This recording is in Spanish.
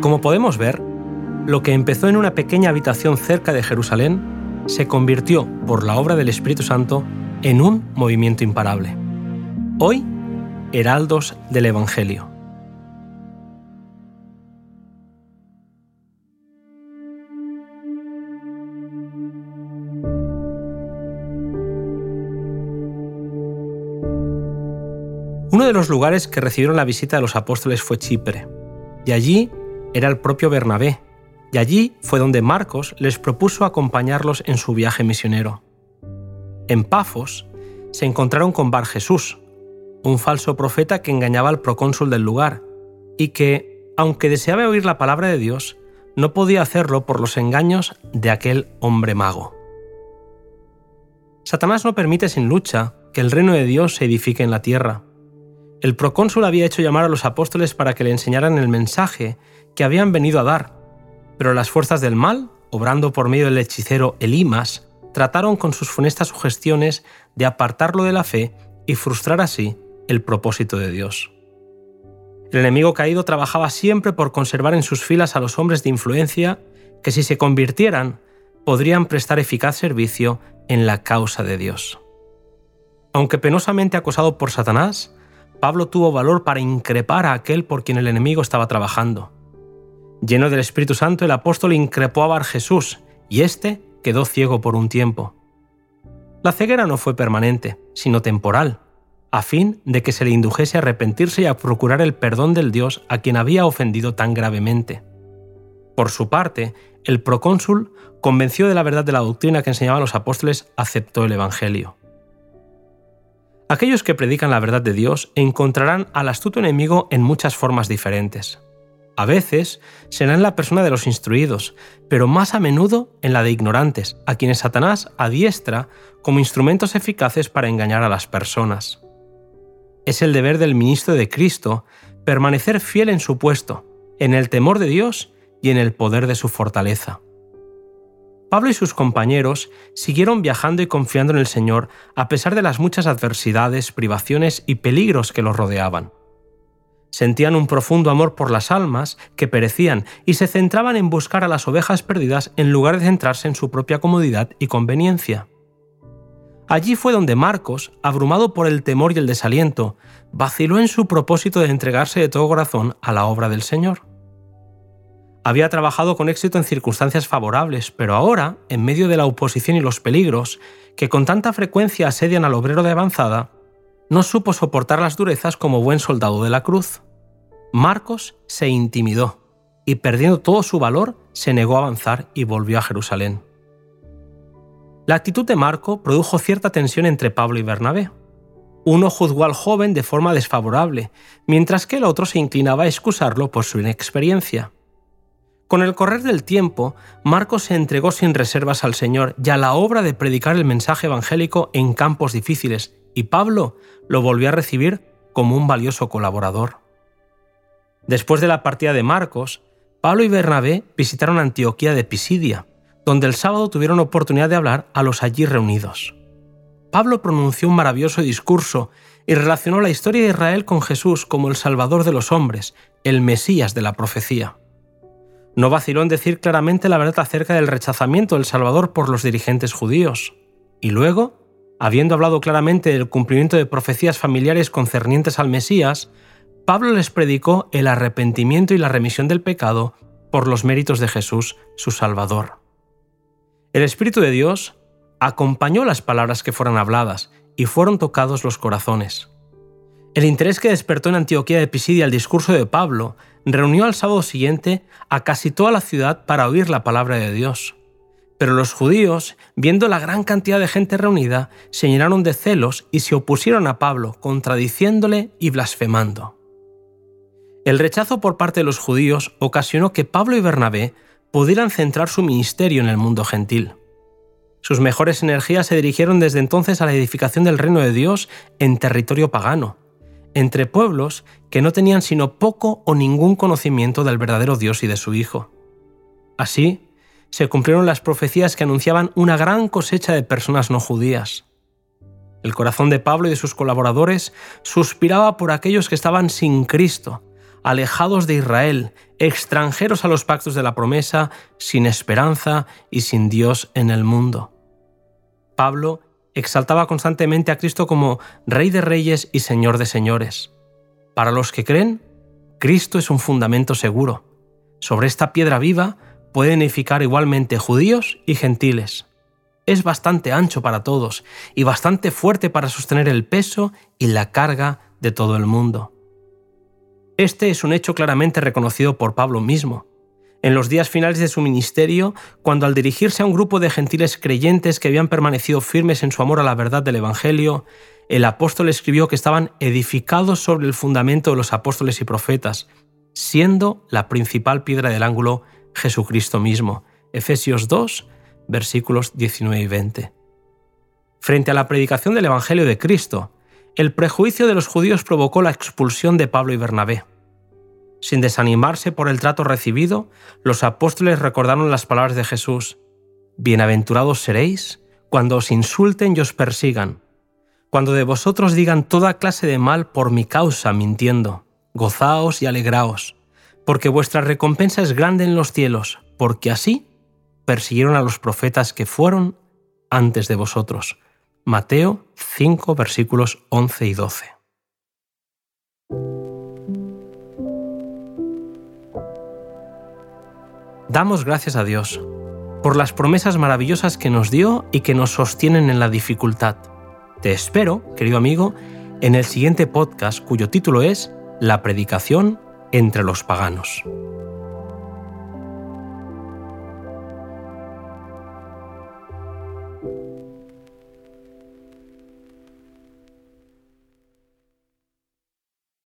Como podemos ver, lo que empezó en una pequeña habitación cerca de Jerusalén se convirtió, por la obra del Espíritu Santo, en un movimiento imparable. Hoy, heraldos del Evangelio. Uno de los lugares que recibieron la visita de los apóstoles fue Chipre, y allí era el propio Bernabé, y allí fue donde Marcos les propuso acompañarlos en su viaje misionero. En Pafos se encontraron con Bar Jesús, un falso profeta que engañaba al procónsul del lugar, y que, aunque deseaba oír la palabra de Dios, no podía hacerlo por los engaños de aquel hombre mago. Satanás no permite sin lucha que el reino de Dios se edifique en la tierra. El procónsul había hecho llamar a los apóstoles para que le enseñaran el mensaje que habían venido a dar, pero las fuerzas del mal, obrando por medio del hechicero Elimas, trataron con sus funestas sugestiones de apartarlo de la fe y frustrar así el propósito de Dios. El enemigo caído trabajaba siempre por conservar en sus filas a los hombres de influencia que si se convirtieran podrían prestar eficaz servicio en la causa de Dios. Aunque penosamente acosado por Satanás, Pablo tuvo valor para increpar a aquel por quien el enemigo estaba trabajando. Lleno del Espíritu Santo, el apóstol increpó a Bar Jesús, y éste quedó ciego por un tiempo. La ceguera no fue permanente, sino temporal, a fin de que se le indujese a arrepentirse y a procurar el perdón del Dios a quien había ofendido tan gravemente. Por su parte, el procónsul, convencido de la verdad de la doctrina que enseñaban los apóstoles, aceptó el Evangelio. Aquellos que predican la verdad de Dios encontrarán al astuto enemigo en muchas formas diferentes. A veces será en la persona de los instruidos, pero más a menudo en la de ignorantes, a quienes Satanás adiestra como instrumentos eficaces para engañar a las personas. Es el deber del ministro de Cristo permanecer fiel en su puesto, en el temor de Dios y en el poder de su fortaleza. Pablo y sus compañeros siguieron viajando y confiando en el Señor a pesar de las muchas adversidades, privaciones y peligros que los rodeaban. Sentían un profundo amor por las almas que perecían y se centraban en buscar a las ovejas perdidas en lugar de centrarse en su propia comodidad y conveniencia. Allí fue donde Marcos, abrumado por el temor y el desaliento, vaciló en su propósito de entregarse de todo corazón a la obra del Señor. Había trabajado con éxito en circunstancias favorables, pero ahora, en medio de la oposición y los peligros, que con tanta frecuencia asedian al obrero de avanzada, no supo soportar las durezas como buen soldado de la cruz. Marcos se intimidó y perdiendo todo su valor, se negó a avanzar y volvió a Jerusalén. La actitud de Marco produjo cierta tensión entre Pablo y Bernabé. Uno juzgó al joven de forma desfavorable, mientras que el otro se inclinaba a excusarlo por su inexperiencia. Con el correr del tiempo, Marcos se entregó sin reservas al Señor y a la obra de predicar el mensaje evangélico en campos difíciles, y Pablo lo volvió a recibir como un valioso colaborador. Después de la partida de Marcos, Pablo y Bernabé visitaron Antioquía de Pisidia, donde el sábado tuvieron oportunidad de hablar a los allí reunidos. Pablo pronunció un maravilloso discurso y relacionó la historia de Israel con Jesús como el Salvador de los hombres, el Mesías de la profecía. No vaciló en decir claramente la verdad acerca del rechazamiento del Salvador por los dirigentes judíos. Y luego, habiendo hablado claramente del cumplimiento de profecías familiares concernientes al Mesías, Pablo les predicó el arrepentimiento y la remisión del pecado por los méritos de Jesús, su Salvador. El Espíritu de Dios acompañó las palabras que fueron habladas y fueron tocados los corazones. El interés que despertó en Antioquía de Pisidia el discurso de Pablo reunió al sábado siguiente a casi toda la ciudad para oír la palabra de Dios. Pero los judíos, viendo la gran cantidad de gente reunida, se llenaron de celos y se opusieron a Pablo, contradiciéndole y blasfemando. El rechazo por parte de los judíos ocasionó que Pablo y Bernabé pudieran centrar su ministerio en el mundo gentil. Sus mejores energías se dirigieron desde entonces a la edificación del reino de Dios en territorio pagano, entre pueblos que no tenían sino poco o ningún conocimiento del verdadero Dios y de su Hijo. Así, se cumplieron las profecías que anunciaban una gran cosecha de personas no judías. El corazón de Pablo y de sus colaboradores suspiraba por aquellos que estaban sin Cristo, alejados de Israel, extranjeros a los pactos de la promesa, sin esperanza y sin Dios en el mundo. Pablo exaltaba constantemente a Cristo como Rey de Reyes y Señor de Señores. Para los que creen, Cristo es un fundamento seguro. Sobre esta piedra viva pueden edificar igualmente judíos y gentiles. Es bastante ancho para todos y bastante fuerte para sostener el peso y la carga de todo el mundo. Este es un hecho claramente reconocido por Pablo mismo. En los días finales de su ministerio, cuando al dirigirse a un grupo de gentiles creyentes que habían permanecido firmes en su amor a la verdad del Evangelio, el apóstol escribió que estaban edificados sobre el fundamento de los apóstoles y profetas, siendo la principal piedra del ángulo Jesucristo mismo. Efesios 2, versículos 19 y 20. Frente a la predicación del Evangelio de Cristo, el prejuicio de los judíos provocó la expulsión de Pablo y Bernabé. Sin desanimarse por el trato recibido, los apóstoles recordaron las palabras de Jesús, Bienaventurados seréis cuando os insulten y os persigan, cuando de vosotros digan toda clase de mal por mi causa mintiendo, gozaos y alegraos, porque vuestra recompensa es grande en los cielos, porque así persiguieron a los profetas que fueron antes de vosotros. Mateo 5 versículos 11 y 12. Damos gracias a Dios por las promesas maravillosas que nos dio y que nos sostienen en la dificultad. Te espero, querido amigo, en el siguiente podcast cuyo título es La predicación entre los paganos.